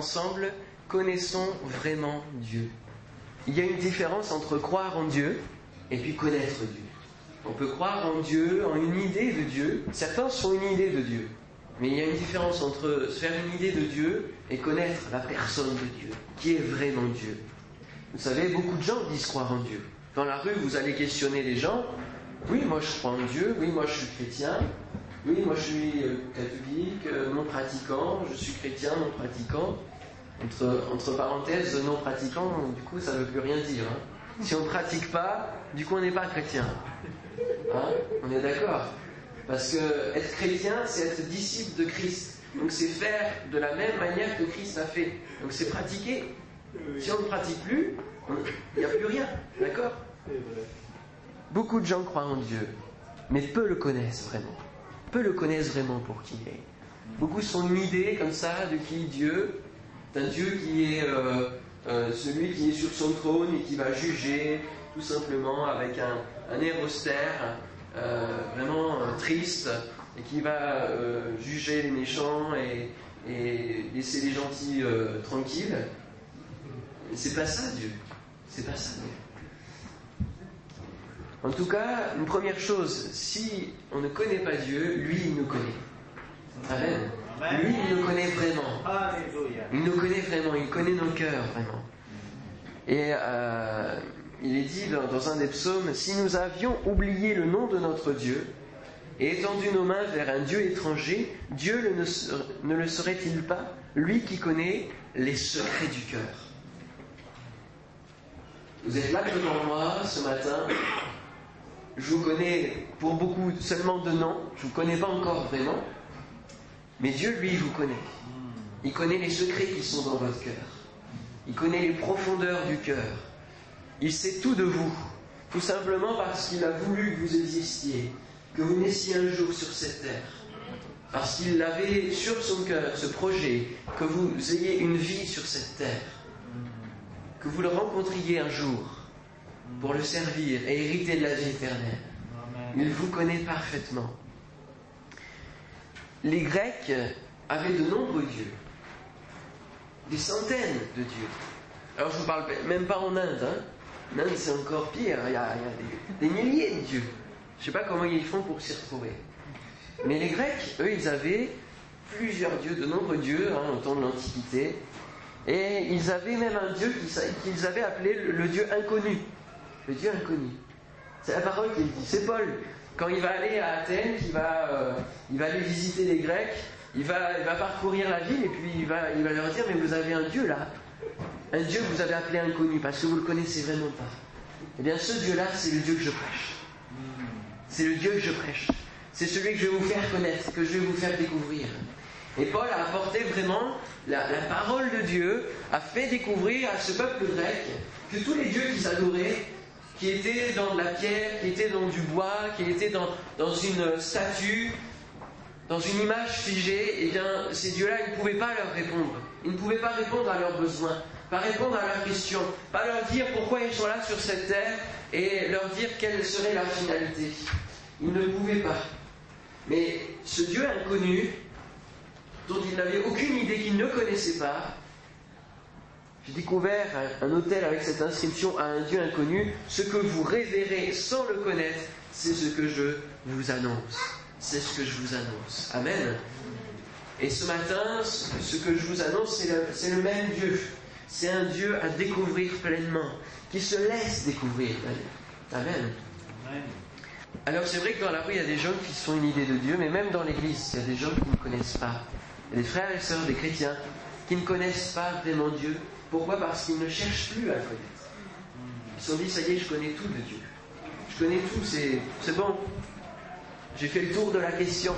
ensemble, connaissons vraiment Dieu. Il y a une différence entre croire en Dieu et puis connaître Dieu. On peut croire en Dieu, en une idée de Dieu. Certains sont une idée de Dieu. Mais il y a une différence entre se faire une idée de Dieu et connaître la personne de Dieu, qui est vraiment Dieu. Vous savez, beaucoup de gens disent croire en Dieu. Dans la rue, vous allez questionner les gens. Oui, moi je crois en Dieu. Oui, moi je suis chrétien. Oui, moi je suis euh, catholique, euh, non pratiquant. Je suis chrétien, non pratiquant. Entre, parenthèses, non pratiquant, du coup, ça ne veut plus rien dire. Hein. Si on ne pratique pas, du coup, on n'est pas chrétien. Hein on est d'accord Parce que être chrétien, c'est être disciple de Christ. Donc c'est faire de la même manière que Christ a fait. Donc c'est pratiquer. Si on ne pratique plus, il n'y a plus rien. D'accord? Beaucoup de gens croient en Dieu, mais peu le connaissent vraiment. Peu le connaissent vraiment pour qui il est. Beaucoup sont une idée comme ça de qui Dieu, d'un Dieu qui est euh, euh, celui qui est sur son trône et qui va juger tout simplement avec un, air austère, euh, vraiment triste, et qui va juger les méchants et, laisser les gentils tranquilles. C'est pas ça Dieu. C'est pas ça Dieu. En tout cas, une première chose, si on ne connaît pas Dieu, lui, il nous connaît. Amen. Lui, il nous connaît vraiment. Il nous connaît vraiment, il connaît nos cœurs vraiment. Et euh, il est dit dans, un des psaumes, si nous avions oublié le nom de notre Dieu et étendu nos mains vers un Dieu étranger, Dieu ne, ne le serait-il pas, lui qui connaît les secrets du cœur? Vous êtes là devant moi ce matin, je vous connais pour beaucoup seulement de nom, je ne vous connais pas encore vraiment, mais Dieu, lui, vous connaît. Il connaît les secrets qui sont dans votre cœur. Il connaît les profondeurs du cœur. Il sait tout de vous, tout simplement parce qu'il a voulu que vous existiez, que vous naissiez un jour sur cette terre. Parce qu'il avait sur son cœur ce projet, que vous ayez une vie sur cette terre, que vous le rencontriez un jour pour le servir et hériter de la vie éternelle. Il vous connaît parfaitement les Grecs avaient de nombreux dieux, des centaines de dieux. Alors je ne vous parle même pas en Inde. Hein. En Inde c'est encore pire, il y a, des, milliers de dieux. Je ne sais pas comment ils font pour s'y retrouver. Mais les Grecs, eux, ils avaient plusieurs dieux, de nombreux dieux hein, au temps de l'Antiquité. Et ils avaient même un dieu qu'ils avaient appelé le, dieu inconnu. Le dieu inconnu. C'est la parole qu'il dit. C'est Paul quand il va aller à Athènes, il va, euh, il va aller visiter les Grecs, il va, il va parcourir la ville et puis il va, il va leur dire Mais vous avez un Dieu là, un Dieu que vous avez appelé inconnu parce que vous le connaissez vraiment pas. Eh bien, ce Dieu-là, c'est le Dieu que je prêche. C'est le Dieu que je prêche. C'est celui que je vais vous faire connaître, que je vais vous faire découvrir. Et Paul a apporté vraiment la parole de Dieu, a fait découvrir à ce peuple grec que tous les dieux qu'ils adoraient qui étaient dans de la pierre, qui étaient dans du bois, qui étaient dans, dans une statue, dans une image figée, eh bien, ces dieux-là, ils ne pouvaient pas leur répondre. Ils ne pouvaient pas répondre à leurs besoins, pas répondre à leurs questions, pas leur dire pourquoi ils sont là sur cette terre et leur dire quelle serait la finalité. Ils ne pouvaient pas. Mais ce Dieu inconnu, dont ils n'avaient aucune idée, qu'ils ne connaissaient pas, j'ai découvert un, hôtel avec cette inscription à un Dieu inconnu. Ce que vous révérez sans le connaître, c'est ce que je vous annonce. C'est ce que je vous annonce. Amen. Et ce matin, ce que je vous annonce, c'est le, même Dieu. C'est un Dieu à découvrir pleinement, qui se laisse découvrir. Amen. Alors c'est vrai que dans la rue, il y a des gens qui sont une idée de Dieu, mais même dans l'Église, il y a des gens qui ne connaissent pas. Il y a des frères et sœurs, des chrétiens, qui ne connaissent pas vraiment Dieu, pourquoi Parce qu'ils ne cherchent plus à connaître. Ils se sont dit, ça y est, je connais tout de Dieu. Je connais tout, c'est bon. J'ai fait le tour de la question.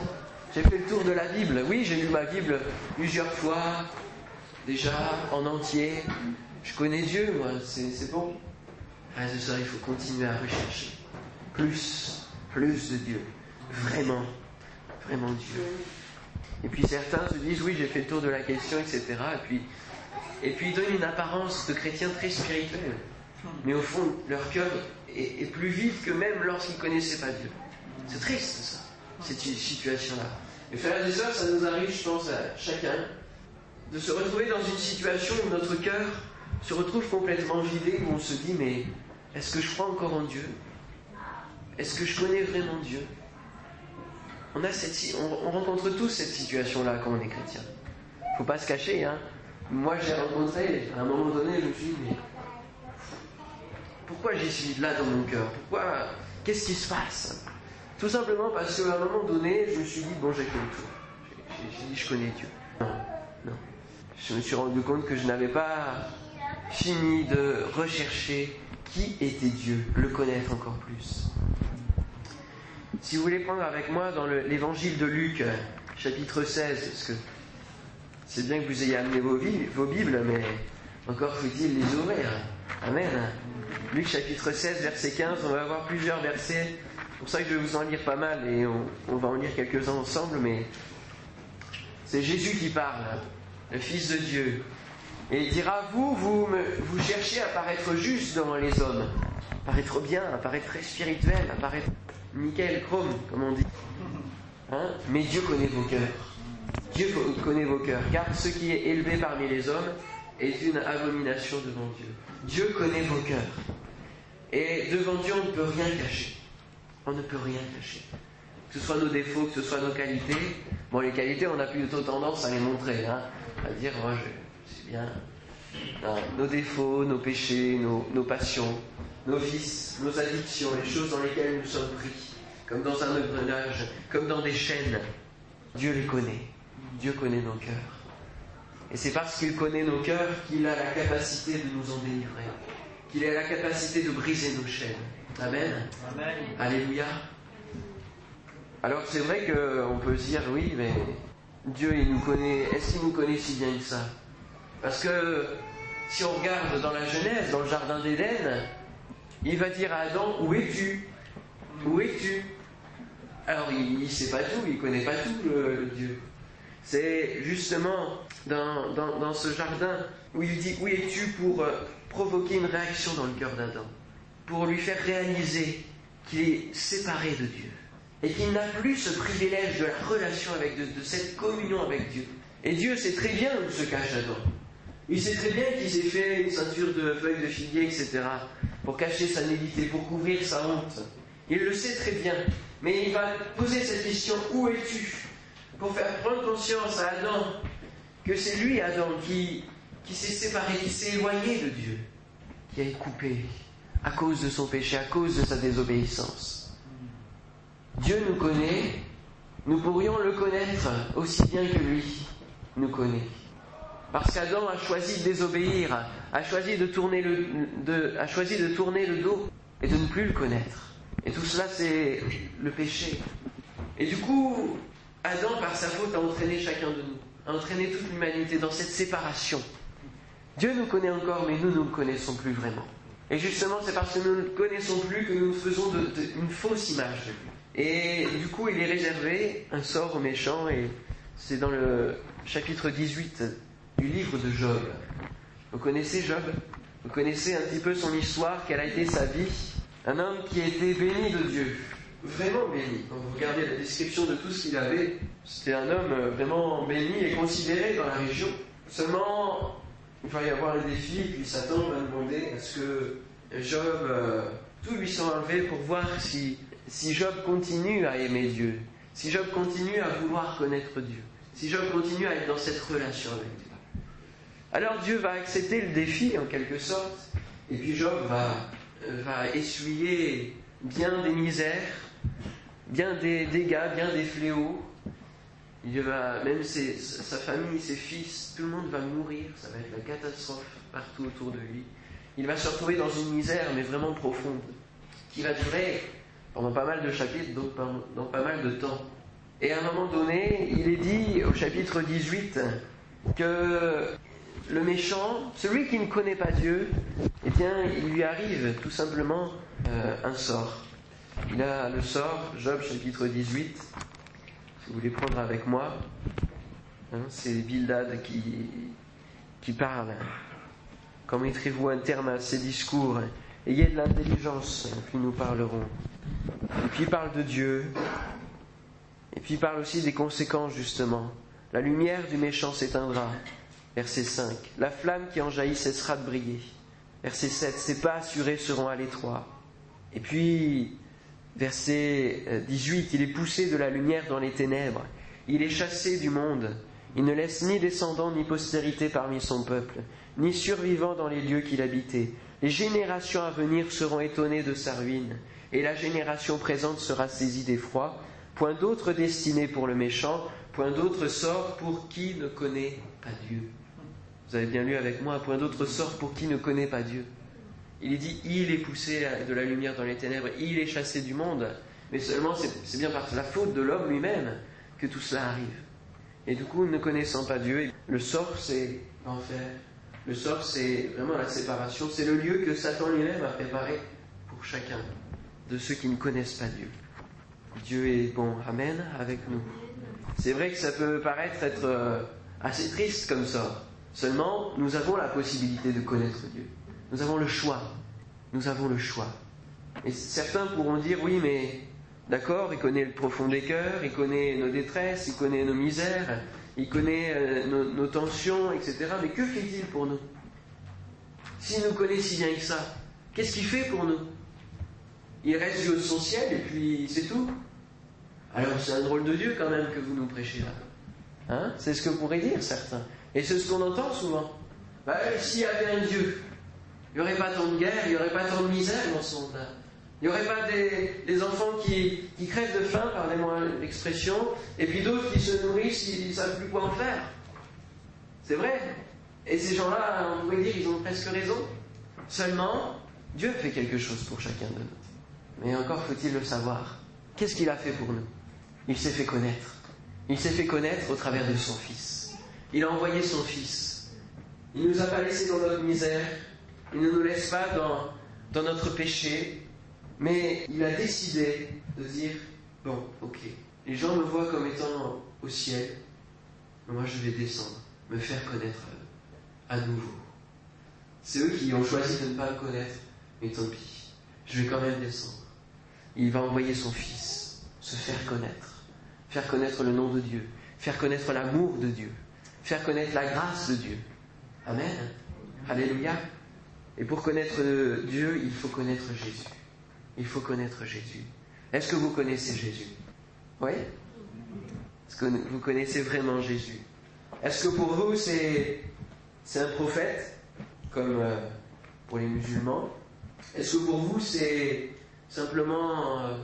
J'ai fait le tour de la Bible. Oui, j'ai lu ma Bible plusieurs fois, déjà, en entier. Je connais Dieu, moi, c'est bon. Ah, ça, il faut continuer à rechercher. Plus, plus de Dieu. Vraiment, vraiment Dieu. Et puis certains se disent, oui, j'ai fait le tour de la question, etc. Et puis et puis ils donnent une apparence de chrétiens très spirituels. Mais au fond, leur cœur est, plus vide que même lorsqu'ils ne connaissaient pas Dieu. C'est triste ça, cette situation-là. Et frères et sœurs, ça nous arrive, je pense, à chacun, de se retrouver dans une situation où notre cœur se retrouve complètement vidé, où on se dit mais est-ce que je crois encore en Dieu? Est-ce que je connais vraiment Dieu? On, a cette, on, rencontre tous cette situation-là quand on est chrétien. Faut pas se cacher, hein. Moi, j'ai rencontré, à un moment donné, je me suis dit, mais pourquoi j'y suis là dans mon cœur? Pourquoi Qu'est-ce qui se passe? Tout simplement parce qu'à un moment donné, je me suis dit, bon, j'ai le tour. J'ai dit, je connais Dieu. Non, non. Je me suis rendu compte que je n'avais pas fini de rechercher qui était Dieu, le connaître encore plus. Si vous voulez prendre avec moi dans l'évangile de Luc, chapitre 16, parce que c'est bien que vous ayez amené vos, Bibles, mais encore faut-il les ouvrir. Amen. Luc chapitre 16, verset 15, on va avoir plusieurs versets. C'est pour ça que je vais vous en lire pas mal et on, va en lire quelques-uns ensemble, mais c'est Jésus qui parle, le Fils de Dieu. Et il dira, vous, vous, vous cherchez à paraître juste devant les hommes, à paraître bien, à paraître très spirituel, à paraître nickel, chrome, comme on dit. Hein? Mais Dieu connaît vos cœurs. Dieu connaît vos cœurs, car ce qui est élevé parmi les hommes est une abomination devant Dieu. Dieu connaît vos cœurs. Et devant Dieu, on ne peut rien cacher. On ne peut rien cacher. Que ce soit nos défauts, que ce soit nos qualités. Bon, les qualités, on a plutôt tendance à les montrer, hein, à dire, moi, je, bien. nos défauts, nos péchés, nos, nos passions, nos vices, nos addictions, les choses dans lesquelles nous sommes pris, comme dans un engrenage, comme dans des chaînes. Dieu les connaît. Dieu connaît nos cœurs. Et c'est parce qu'il connaît nos cœurs qu'il a la capacité de nous en délivrer, qu'il a la capacité de briser nos chaînes. Amen. Amen. Alléluia. Alors c'est vrai qu'on peut se dire, oui, mais Dieu, il nous connaît, est-ce qu'il nous connaît si bien que ça? Parce que si on regarde dans la Genèse, dans le Jardin d'Éden, il va dire à Adam, où es-tu? Où es-tu Alors il ne sait pas tout, il ne connaît pas tout, le Dieu. C'est justement dans, ce jardin où il dit Où es-tu pour euh, provoquer une réaction dans le cœur d'Adam Pour lui faire réaliser qu'il est séparé de Dieu et qu'il n'a plus ce privilège de la relation avec Dieu, de cette communion avec Dieu. Et Dieu sait très bien où se cache Adam. Il sait très bien qu'il s'est fait une ceinture de feuilles de figuier, etc., pour cacher sa nudité, pour couvrir sa honte. Il le sait très bien. Mais il va poser cette question Où es-tu? Pour faire prendre conscience à Adam que c'est lui, Adam, qui, qui s'est séparé, qui s'est éloigné de Dieu, qui a été coupé à cause de son péché, à cause de sa désobéissance. Dieu nous connaît, nous pourrions le connaître aussi bien que lui nous connaît. Parce qu'Adam a choisi de désobéir, a choisi de, tourner le, a choisi de tourner le dos et de ne plus le connaître. Et tout cela, c'est le péché. Et du coup, Adam, par sa faute, a entraîné chacun de nous, a entraîné toute l'humanité dans cette séparation. Dieu nous connaît encore, mais nous ne nous connaissons plus vraiment. Et justement, c'est parce que nous ne le connaissons plus que nous nous faisons une fausse image de lui. Et du coup, il est réservé un sort aux méchants, et c'est dans le chapitre 18 du livre de Job. Vous connaissez Job? Vous connaissez un petit peu son histoire, quelle a été sa vie? Un homme qui a été béni de Dieu, vraiment béni. Quand vous regardez la description de tout ce qu'il avait, c'était un homme euh, vraiment béni et considéré dans la région. Seulement, il va y avoir un défi, puis Satan va demander à ce que Job, euh, tout lui soit enlevé pour voir si, si Job continue à aimer Dieu, si Job continue à vouloir connaître Dieu, si Job continue à être dans cette relation avec Dieu. Alors Dieu va accepter le défi en quelque sorte, et puis Job va, euh, va essuyer bien des misères, bien des dégâts, bien des fléaux. Il va, même sa famille, ses fils, tout le monde va mourir, ça va être la catastrophe partout autour de lui. Il va se retrouver dans une misère, mais vraiment profonde, qui va durer pendant pas mal de chapitres, donc dans pas mal de temps. Et à un moment donné, il est dit au chapitre 18 que le méchant, celui qui ne connaît pas Dieu, eh bien, il lui arrive tout simplement euh, un sort. Il a le sort, Job chapitre 18, si vous voulez prendre avec moi, hein, c'est Bildad qui, qui parle. Quand mettrez-vous un terme à ces discours Ayez de l'intelligence, puis nous parlerons. Et puis il parle de Dieu, et puis il parle aussi des conséquences justement. La lumière du méchant s'éteindra, Verset 5. La flamme qui en jaillit cessera de briller. Verset 7. Ses pas assurés seront à l'étroit. Et puis, verset 18. Il est poussé de la lumière dans les ténèbres. Il est chassé du monde. Il ne laisse ni descendants ni postérité parmi son peuple, ni survivants dans les lieux qu'il habitait. Les générations à venir seront étonnées de sa ruine, et la génération présente sera saisie d'effroi. Point d'autre destinée pour le méchant, point d'autre sort pour qui ne connaît pas Dieu. Vous avez bien lu avec moi, point d'autre sort pour qui ne connaît pas Dieu. Il est dit, il est poussé de la lumière dans les ténèbres, il est chassé du monde, mais seulement c'est bien par la faute de l'homme lui-même que tout cela arrive. Et du coup, ne connaissant pas Dieu, le sort c'est l'enfer. Le sort c'est vraiment la séparation. C'est le lieu que Satan lui-même a préparé pour chacun de ceux qui ne connaissent pas Dieu. Dieu est bon. Amen avec nous. C'est vrai que ça peut paraître être euh, assez triste comme sort. Seulement, nous avons la possibilité de connaître Dieu. Nous avons le choix. Nous avons le choix. Et certains pourront dire oui, mais D'accord Il connaît le profond des cœurs, il connaît nos détresses, il connaît nos misères, il connaît euh, nos, tensions, etc. Mais que fait-il pour nous? S'il nous connaît si bien que ça, qu'est-ce qu'il fait pour nous? Il reste de son ciel et puis c'est tout Alors c'est un drôle de Dieu quand même que vous nous prêchez là. Hein? C'est ce que pourraient dire certains. Et c'est ce qu'on entend souvent. Bah, s'il y avait un Dieu, il n'y aurait pas tant de guerre, il n'y aurait pas tant de misère dans ce monde-là. Il n'y aurait pas des, enfants qui, crèvent de faim, pardonnez-moi l'expression, et puis d'autres qui se nourrissent, ils ne savent plus quoi en faire. C'est vrai. Et ces gens-là, on pourrait dire, ils ont presque raison. Seulement, Dieu fait quelque chose pour chacun de nous. Mais encore faut-il le savoir. Qu'est-ce qu'il a fait pour nous? Il s'est fait connaître. Il s'est fait connaître au travers de son Fils. Il a envoyé son Fils. Il ne nous a pas laissés dans notre misère. Il ne nous laisse pas dans, dans notre péché. Mais il a décidé de dire, bon, ok, les gens me voient comme étant au ciel, mais moi je vais descendre, me faire connaître à nouveau. C'est eux qui ont choisi de ne pas me connaître, mais tant pis, je vais quand même descendre. Il va envoyer son Fils, se faire connaître, faire connaître le nom de Dieu, faire connaître l'amour de Dieu, faire connaître la grâce de Dieu. Amen. Alléluia. Et pour connaître Dieu, il faut connaître Jésus. Il faut connaître Jésus. Est-ce que vous connaissez Jésus? Oui? Est-ce que vous connaissez vraiment Jésus? Est-ce que pour vous c'est, un prophète, comme euh, pour les musulmans? Est-ce que pour vous c'est simplement euh,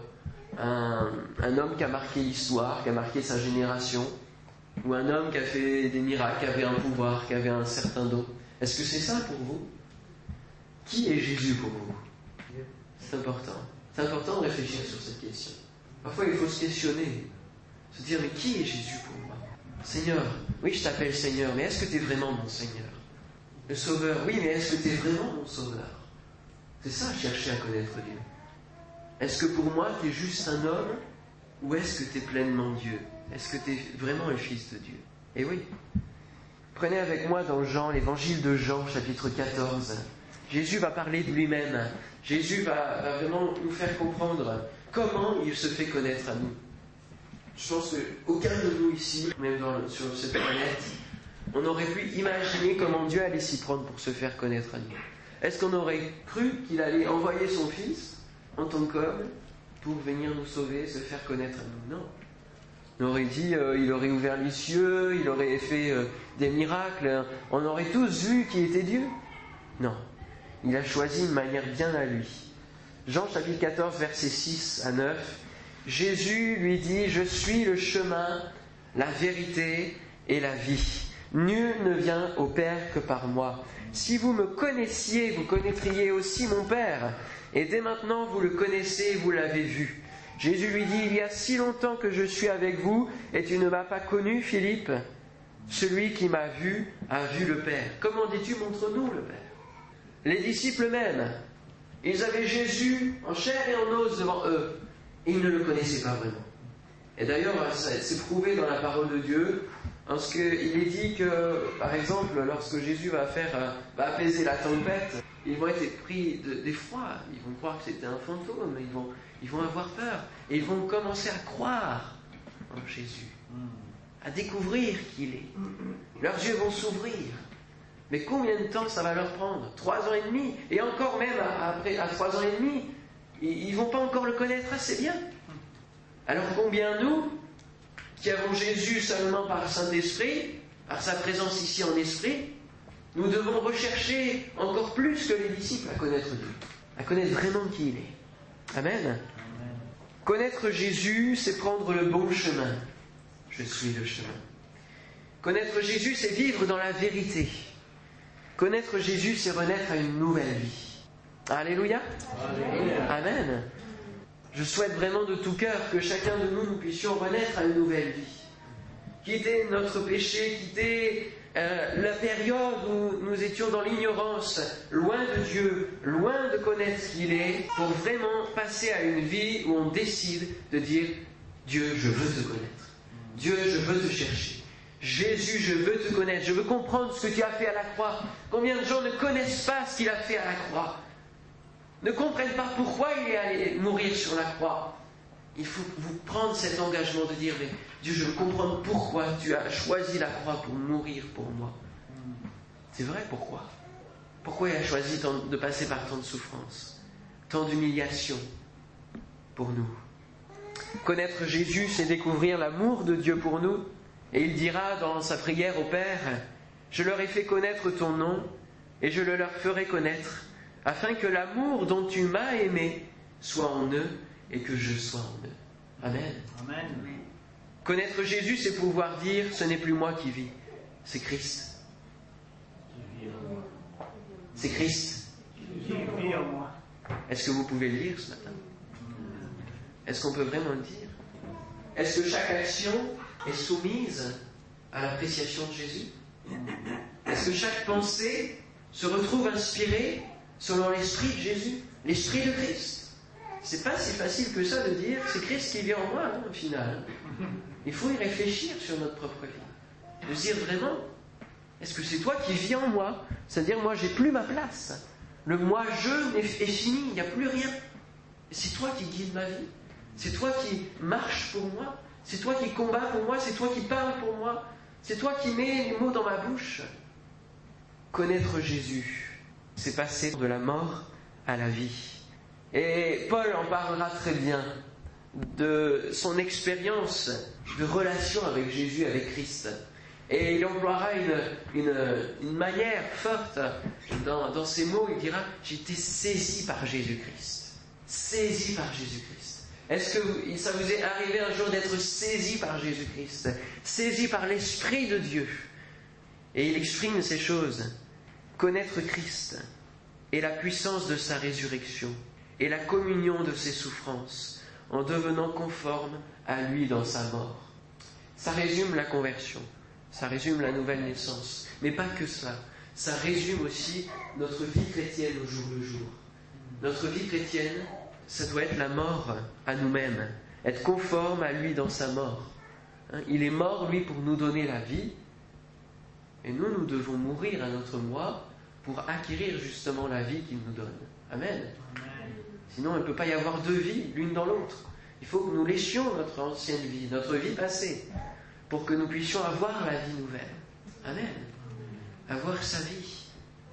un, un, homme qui a marqué l'histoire, qui a marqué sa génération? Ou un homme qui a fait des miracles, qui avait un pouvoir, qui avait un certain don? Est-ce que c'est ça pour vous? Qui est Jésus pour vous c'est important. C'est important de réfléchir sur cette question. Parfois, il faut se questionner, se dire, mais qui est Jésus pour moi Seigneur, oui, je t'appelle Seigneur, mais est-ce que tu es vraiment mon Seigneur Le Sauveur, oui, mais est-ce que tu es vraiment mon Sauveur C'est ça, chercher à connaître Dieu. Est-ce que pour moi, tu es juste un homme ou est-ce que tu es pleinement Dieu Est-ce que tu es vraiment le Fils de Dieu Eh oui. Prenez avec moi dans Jean, l'évangile de Jean, chapitre 14. Jésus va parler de lui-même. Jésus va, vraiment nous faire comprendre comment il se fait connaître à nous. Je pense qu'aucun de nous ici, même sur cette planète, on aurait pu imaginer comment Dieu allait s'y prendre pour se faire connaître à nous. Est-ce qu'on aurait cru qu'il allait envoyer son Fils en tant qu'homme pour venir nous sauver, se faire connaître à nous? Non. On aurait dit, euh, il aurait ouvert les cieux, il aurait fait euh, des miracles, on aurait tous vu qui était Dieu? Non. Il a choisi une manière bien à lui. Jean chapitre 14, versets 6 à 9. Jésus lui dit, Je suis le chemin, la vérité et la vie. Nul ne vient au Père que par moi. Si vous me connaissiez, vous connaîtriez aussi mon Père. Et dès maintenant, vous le connaissez, vous l'avez vu. Jésus lui dit, Il y a si longtemps que je suis avec vous, et tu ne m'as pas connu, Philippe? Celui qui m'a vu a vu le Père. Comment dis-tu, montre-nous le Père? Les disciples même, ils avaient Jésus en chair et en os devant eux. Ils ne le connaissaient pas vraiment. Et d'ailleurs, c'est prouvé dans la parole de Dieu, parce qu'il est dit que, par exemple, lorsque Jésus va faire, va apaiser la tempête, ils vont être pris d'effroi, ils vont croire que c'était un fantôme, ils vont, ils vont avoir peur, et ils vont commencer à croire en Jésus. à découvrir qui il est. Leurs yeux vont s'ouvrir. Mais combien de temps ça va leur prendre Trois ans et demi Et encore même après, à trois ans et demi, ils ne vont pas encore le connaître assez bien. Alors combien nous, qui avons Jésus seulement par Saint-Esprit, par sa présence ici en esprit, nous devons rechercher encore plus que les disciples à connaître Dieu, à connaître vraiment qui il est. Amen. Connaître Jésus, c'est prendre le bon chemin. Je suis le chemin. Connaître Jésus, c'est vivre dans la vérité. Connaître Jésus, c'est renaître à une nouvelle vie. Alléluia. Amen. Je souhaite vraiment de tout cœur que chacun de nous, nous puissions renaître à une nouvelle vie. Quitter notre péché, quitter euh, la période où nous étions dans l'ignorance, loin de Dieu, loin de connaître qui il est, pour vraiment passer à une vie où on décide de dire Dieu, je veux te connaître. Dieu, je veux te chercher. Jésus, je veux te connaître. Je veux comprendre ce que tu as fait à la croix. Combien de gens ne connaissent pas ce qu'il a fait à la croix? Ne comprennent pas pourquoi il est allé mourir sur la croix. Il faut vous prendre cet engagement de dire, Dieu, je veux comprendre pourquoi tu as choisi la croix pour mourir pour moi. C'est vrai, pourquoi? Pourquoi il a choisi de passer par tant de souffrances, tant d'humiliation pour nous? Connaître Jésus, c'est découvrir l'amour de Dieu pour nous. Et il dira dans sa prière au Père, Je leur ai fait connaître ton nom, et je le leur ferai connaître, afin que l'amour dont tu m'as aimé soit en eux, et que je sois en eux. Amen. Amen. Connaître Jésus, c'est pouvoir dire, ce n'est plus moi qui vis, c'est Christ. C'est Christ. Est-ce que vous pouvez le dire ce matin? Est-ce qu'on peut vraiment le dire? Est-ce que chaque action est soumise à l'appréciation de Jésus Est-ce que chaque pensée se retrouve inspirée selon l'esprit de Jésus, l'esprit de Christ C'est pas si facile que ça de dire c'est Christ qui vit en moi, hein, au final. Il faut y réfléchir sur notre propre vie. De dire vraiment, est-ce que c'est toi qui vis en moi? C'est-à-dire, moi, j'ai plus ma place. Le moi-je est fini, il n'y a plus rien. C'est toi qui guides ma vie. C'est toi qui marches pour moi. C'est toi qui combats pour moi. C'est toi qui parles pour moi. C'est toi qui mets les mots dans ma bouche. Connaître Jésus, c'est passer de la mort à la vie. Et Paul en parlera très bien de son expérience de relation avec Jésus, avec Christ. Et il emploiera une, manière forte dans, dans, ces mots. Il dira été saisi par Jésus-Christ. Saisi par Jésus-Christ. Est-ce que ça vous est arrivé un jour d'être saisi par Jésus-Christ Saisi par l'Esprit de Dieu? Et il exprime ces choses connaître Christ et la puissance de sa résurrection et la communion de ses souffrances en devenant conforme à lui dans sa mort. Ça résume la conversion, ça résume la nouvelle naissance, mais pas que ça. Ça résume aussi notre vie chrétienne au jour le jour. Notre vie chrétienne, ça doit être la mort à nous-mêmes, être conforme à lui dans sa mort. Hein, il est mort, lui, pour nous donner la vie, et nous, nous devons mourir à notre moi pour acquérir justement la vie qu'il nous donne. Amen. Sinon, il ne peut pas y avoir deux vies, l'une dans l'autre. Il faut que nous laissions notre ancienne vie, notre vie passée, pour que nous puissions avoir la vie nouvelle. Amen. Avoir sa vie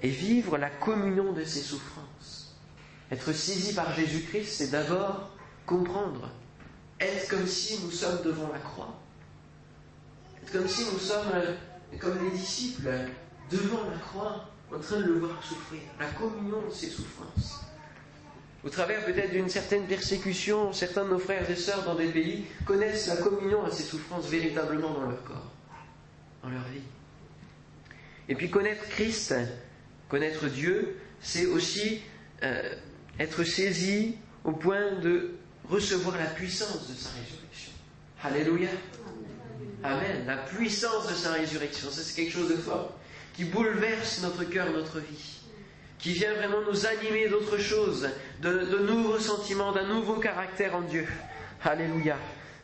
et vivre la communion de ses souffrances. Être saisi par Jésus-Christ, c'est d'abord comprendre, être comme si nous sommes devant la croix. Être comme si nous sommes comme les disciples devant la croix, en train de le voir souffrir. La communion de ses souffrances au travers peut-être d'une certaine persécution, certains de nos frères et sœurs dans des pays connaissent la communion à ces souffrances véritablement dans leur corps, dans leur vie. Et puis connaître Christ, connaître Dieu, c'est aussi euh, être saisi au point de recevoir la puissance de sa résurrection. Alléluia. Amen. La puissance de sa résurrection, ça c'est quelque chose de fort, qui bouleverse notre cœur, notre vie qui vient vraiment nous animer d'autre chose, de, nouveaux sentiments, d'un nouveau caractère en Dieu. Alléluia.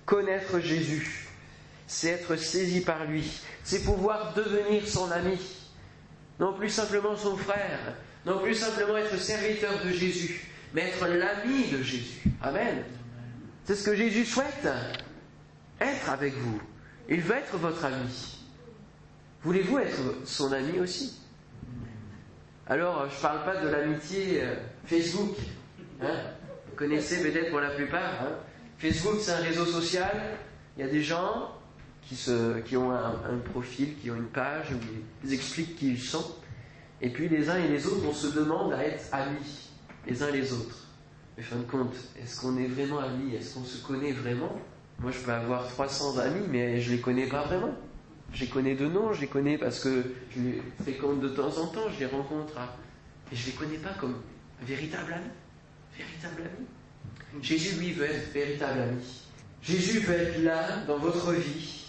Connaître Jésus, c'est être saisi par lui, c'est pouvoir devenir son ami, non plus simplement son frère, non plus simplement être serviteur de Jésus, mais être l'ami de Jésus. Amen. C'est ce que Jésus souhaite, être avec vous, Il veut être votre ami. Voulez-vous être son ami aussi? Alors, je ne parle pas de l'amitié euh, Facebook. Hein Vous connaissez peut-être pour la plupart. Hein Facebook, c'est un réseau social. Il y a des gens qui, ont un, profil, qui ont une page où ils expliquent qui ils sont. Et puis les uns et les autres, on se demande à être amis, les uns les autres. Mais fin de compte, est-ce qu'on est vraiment amis? Est-ce qu'on se connaît vraiment? Moi, je peux avoir 300 amis, mais je ne les connais pas vraiment. Je les connais de nom, je les connais parce que je les fréquente de temps en temps, je les rencontre. Et je ne les connais pas comme véritable ami. Véritable ami. Jésus, lui, veut être véritable ami. Jésus veut être là dans votre vie,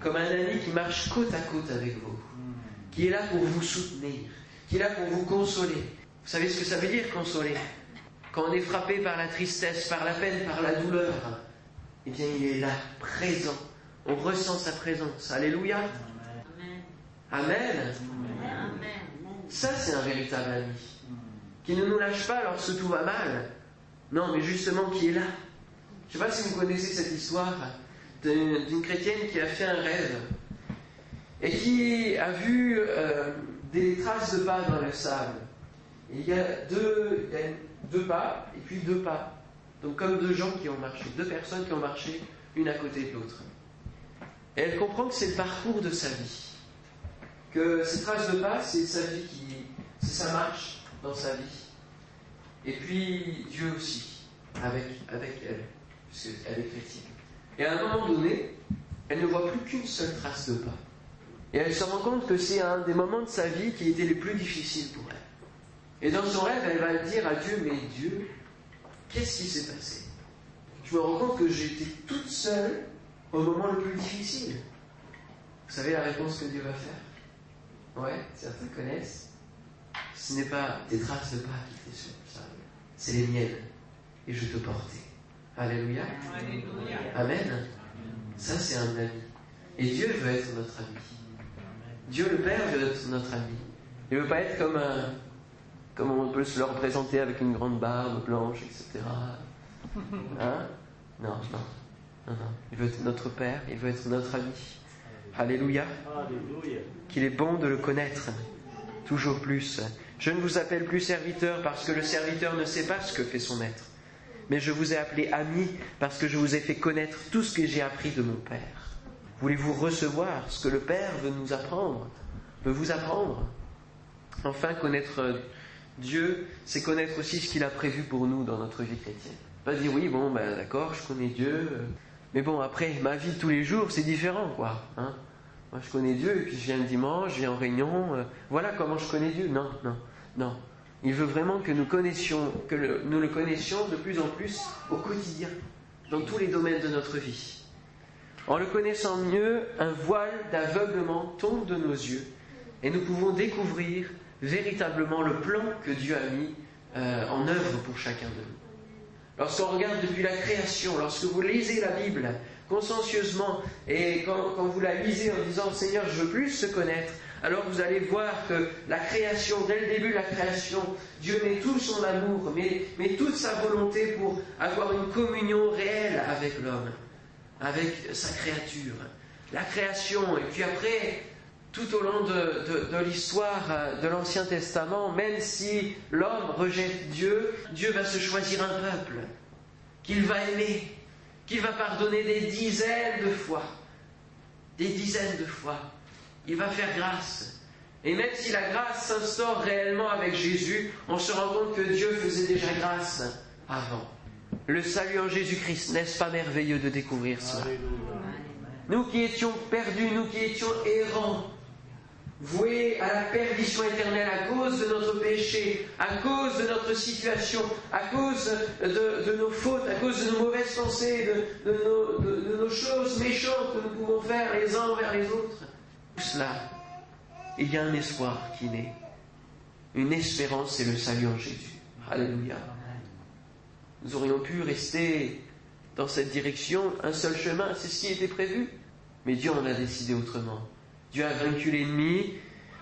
comme un ami qui marche côte à côte avec vous, qui est là pour vous soutenir, qui est là pour vous consoler. Vous savez ce que ça veut dire, consoler? Quand on est frappé par la tristesse, par la peine, par la douleur, eh bien, il est là, présent. On ressent sa présence. Alléluia. Amen. Ça, c'est un véritable ami. Qui ne nous lâche pas lorsque tout va mal. Non, mais justement, qui est là. Je ne sais pas si vous connaissez cette histoire d'une chrétienne qui a fait un rêve et qui a vu euh, des traces de pas dans le sable. il y a deux, il y a deux pas et puis deux pas. Donc comme deux gens qui ont marché, deux personnes qui ont marché une à côté de l'autre. Et elle comprend que c'est le parcours de sa vie. Que ces traces de pas, c'est sa vie qui. c'est sa marche dans sa vie. Et puis Dieu aussi, avec, avec elle, puisqu'elle est chrétienne. Et à un moment donné, elle ne voit plus qu'une seule trace de pas. Et elle se rend compte que c'est un des moments de sa vie qui était les plus difficiles pour elle. Et dans son rêve, elle va dire à Dieu, mais Dieu, qu'est-ce qui s'est passé? Je me rends compte que j'étais toute seule au moment le plus difficile. Vous savez la réponse que Dieu va faire? Ouais, certains connaissent. Ce n'est pas des traces de pas qui ça, c'est les miennes. Et je te portais. Alléluia. Amen. Ça, c'est un ami. Et Dieu veut être notre ami. Dieu le Père veut être notre ami. Il ne veut pas être comme un, comme on peut se le représenter avec une grande barbe blanche, etc. Hein? Non, non. Non, non. Il veut être notre Père, il veut être notre ami. Alléluia. Qu'il est bon de le connaître toujours plus. Je ne vous appelle plus serviteur parce que le serviteur ne sait pas ce que fait son maître. Mais je vous ai appelé ami parce que je vous ai fait connaître tout ce que j'ai appris de mon Père. Voulez-vous recevoir ce que le Père veut nous apprendre, veut vous apprendre? Enfin, connaître Dieu, c'est connaître aussi ce qu'il a prévu pour nous dans notre vie chrétienne. Pas dire oui, bon, ben d'accord, je connais Dieu, mais bon, après, ma vie tous les jours, c'est différent, quoi. Hein. Moi, je connais Dieu, puis je viens le dimanche, je viens en réunion. Euh, voilà comment je connais Dieu. Non, non, non. Il veut vraiment que nous connaissions, que nous le connaissions de plus en plus au quotidien, dans tous les domaines de notre vie. En le connaissant mieux, un voile d'aveuglement tombe de nos yeux, et nous pouvons découvrir véritablement le plan que Dieu a mis euh, en œuvre pour chacun de nous. Lorsqu'on regarde depuis la création, lorsque vous lisez la Bible consciencieusement et quand, vous la lisez en disant Seigneur, je veux plus se connaître, alors vous allez voir que la création, dès le début de la création, Dieu met tout son amour, met, met toute sa volonté pour avoir une communion réelle avec l'homme, avec sa créature. La création, et puis après, tout au long de, l'histoire euh, de l'Ancien Testament, même si l'homme rejette Dieu, Dieu va se choisir un peuple qu'il va aimer, qu'il va pardonner des dizaines de fois, des dizaines de fois. Il va faire grâce. Et même si la grâce s'instaure réellement avec Jésus, on se rend compte que Dieu faisait déjà grâce avant. Le salut en Jésus-Christ, n'est-ce pas merveilleux de découvrir cela Nous qui étions perdus, nous qui étions errants, voués à la perdition éternelle à cause de notre péché, à cause de notre situation, à cause de, nos fautes, à cause de nos mauvaises pensées, de, nos, choses méchantes que nous pouvons faire les uns envers les autres. Tout cela, il y a un espoir qui naît. Une espérance, c'est le salut en Jésus. Alléluia. Nous aurions pu rester dans cette direction, un seul chemin, c'est ce qui était prévu. Mais Dieu en a décidé autrement. Dieu a vaincu l'ennemi.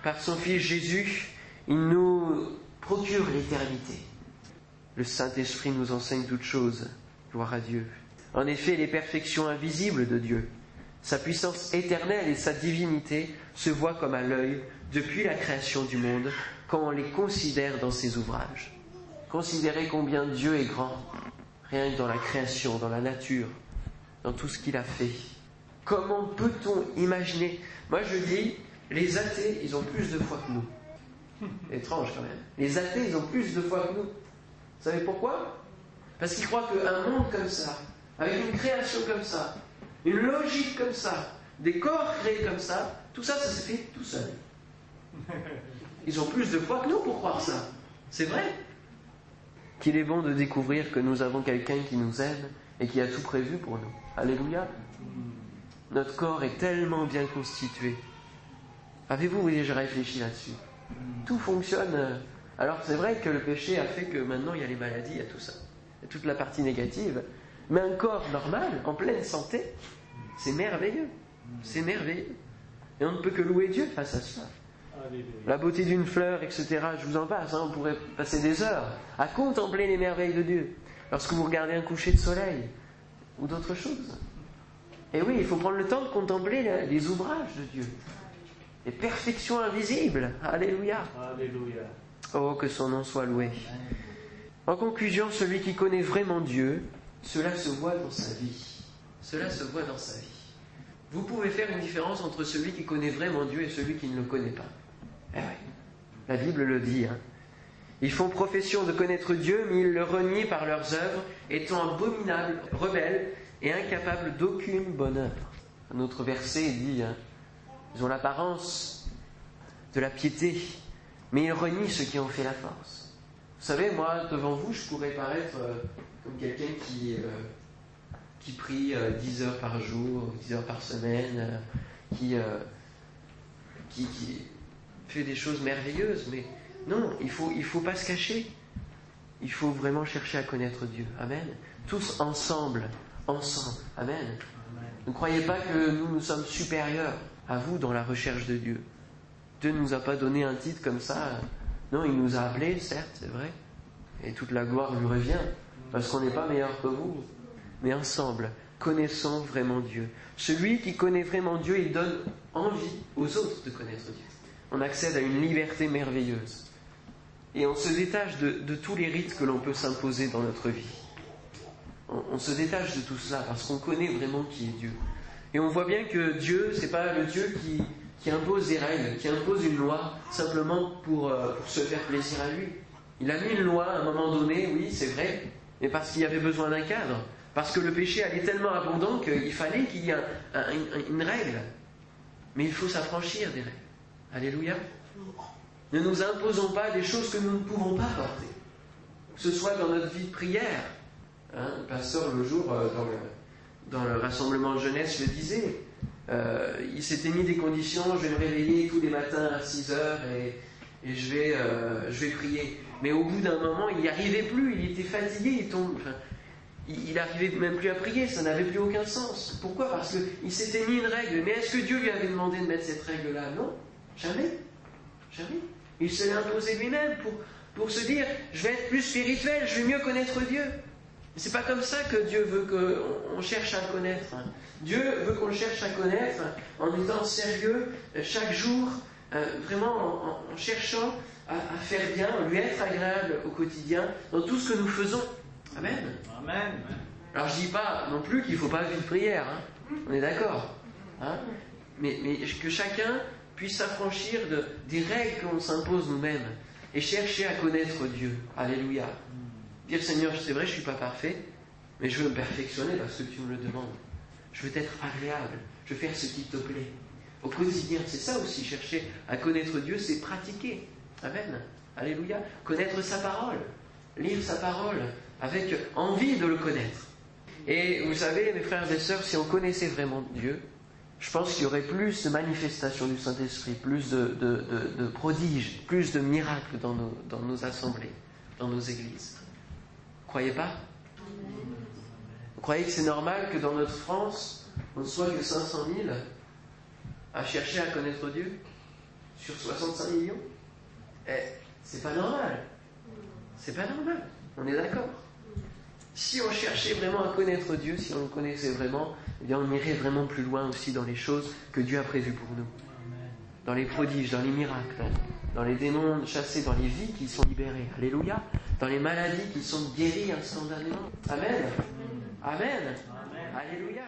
Par son Fils Jésus, il nous procure l'éternité. Le Saint-Esprit nous enseigne toutes choses. Gloire à Dieu. En effet, les perfections invisibles de Dieu, Sa puissance éternelle et sa divinité se voient comme à l'œil depuis la création du monde quand on les considère dans ses ouvrages. Considérez combien Dieu est grand, rien que dans la création, dans la nature, dans tout ce qu'il a fait. Comment peut-on imaginer? Moi je dis, les athées, ils ont plus de foi que nous. Étrange quand même. Les athées, ils ont plus de foi que nous. Vous savez pourquoi? Parce qu'ils croient qu'un monde comme ça, avec une création comme ça, une logique comme ça, des corps créés comme ça, tout ça, ça se fait tout seul. Ils ont plus de foi que nous pour croire ça. C'est vrai? Qu'il est bon de découvrir que nous avons quelqu'un qui nous aime et qui a tout prévu pour nous. Alléluia. Notre corps est tellement bien constitué. Avez-vous déjà réfléchi là-dessus? Tout fonctionne. Alors c'est vrai que le péché a fait que maintenant il y a les maladies, il y a tout ça. Il y a toute la partie négative. Mais un corps normal, en pleine santé, c'est merveilleux. C'est merveilleux. Et on ne peut que louer Dieu face à ça. La beauté d'une fleur, etc. Je vous en passe, hein, on pourrait passer des heures à contempler les merveilles de Dieu. Lorsque vous regardez un coucher de soleil ou d'autres choses. Et oui, il faut prendre le temps de contempler les ouvrages de Dieu. Les perfections invisibles. Alléluia. Alléluia. Oh, que son nom soit loué. En conclusion, celui qui connaît vraiment Dieu, cela se voit dans sa vie. Cela se voit dans sa vie. Vous pouvez faire une différence entre celui qui connaît vraiment Dieu et celui qui ne le connaît pas. Eh oui, la Bible le dit. Hein. Ils font profession de connaître Dieu, mais ils le renient par leurs œuvres, étant abominables, rebelles et incapables d'aucune bonne œuvre. Un autre verset dit hein, ils ont l'apparence de la piété, mais ils renient ceux qui ont fait la force. Vous savez, moi, devant vous, je pourrais paraître euh, comme quelqu'un qui, euh, prie 10 euh, heures par jour, 10 heures par semaine, qui, qui, qui, fait des choses merveilleuses, mais non, il ne faut, pas se cacher. Il faut vraiment chercher à connaître Dieu. Amen. Tous ensemble, ensemble. Amen. Ne croyez pas que nous, nous sommes supérieurs à vous dans la recherche de Dieu. Dieu ne nous a pas donné un titre comme ça. Non, il nous a appelés, certes, c'est vrai. Et toute la gloire lui revient, parce qu'on n'est pas meilleur que vous. Mais ensemble, connaissons vraiment Dieu. Celui qui connaît vraiment Dieu, il donne envie aux autres de connaître Dieu. On accède à une liberté merveilleuse. Et on se détache de, tous les rites que l'on peut s'imposer dans notre vie. On, se détache de tout cela parce qu'on connaît vraiment qui est Dieu. Et on voit bien que Dieu, c'est pas le Dieu qui, impose des règles, qui impose une loi simplement pour, euh, pour, se faire plaisir à lui. Il a mis une loi à un moment donné, oui, c'est vrai, mais parce qu'il y avait besoin d'un cadre. Parce que le péché allait tellement abondant qu'il fallait qu'il y ait une règle. Mais il faut s'affranchir des règles. Alléluia. Ne nous imposons pas des choses que nous ne pouvons pas porter. Que ce soit dans notre vie de prière. Hein, le pasteur, le jour, euh, dans le, dans le rassemblement de jeunesse le disait. Euh, il s'était mis des conditions, je vais me réveiller tous les matins à 6 heures et, je, vais, euh, je vais prier. Mais au bout d'un moment, il n'y arrivait plus, il était fatigué, il tombe. il n'arrivait même plus à prier, ça n'avait plus aucun sens. Pourquoi? Parce qu'il s'était mis une règle. Mais est-ce que Dieu lui avait demandé de mettre cette règle-là? Non, jamais. Jamais. Il se l'est imposé lui-même pour, pour se dire, je vais être plus spirituel, je vais mieux connaître Dieu. C'est pas comme ça que Dieu veut qu'on cherche à connaître. Dieu veut qu'on cherche à connaître en étant sérieux euh, chaque jour, euh, vraiment en, cherchant à, faire bien, lui être agréable au quotidien dans tout ce que nous faisons. Amen. Amen. Alors je dis pas non plus qu'il ne faut pas vivre de prière. Hein. On est d'accord. Hein. mais, mais, que chacun puisse s'affranchir de, des règles qu'on s'impose nous-mêmes et chercher à connaître Dieu. Alléluia. Dire Seigneur, c'est vrai, je ne suis pas parfait, mais je veux me perfectionner parce que tu me le demandes. Je veux être agréable, je veux faire ce qui te plaît. Au quotidien, c'est ça aussi, chercher à connaître Dieu, c'est pratiquer. Amen. Alléluia. Connaître sa parole, lire sa parole avec envie de le connaître. Et vous savez, mes frères et sœurs, si on connaissait vraiment Dieu, je pense qu'il y aurait plus de manifestations du Saint-Esprit, plus de, prodiges, plus de miracles dans nos assemblées, dans nos églises croyez pas? Vous croyez que c'est normal que dans notre France, on ne soit que 500 000 à chercher à connaître Dieu sur 65 millions? Eh, c'est pas normal. C'est pas normal. On est d'accord. Si on cherchait vraiment à connaître Dieu, si on le connaissait vraiment, eh on irait vraiment plus loin aussi dans les choses que Dieu a prévues pour nous. Dans les prodiges, dans les miracles, dans les démons chassés, dans les vies qui sont libérées. Alléluia. Dans les maladies qui sont guéries instantanément. Amen. Amen. Alléluia.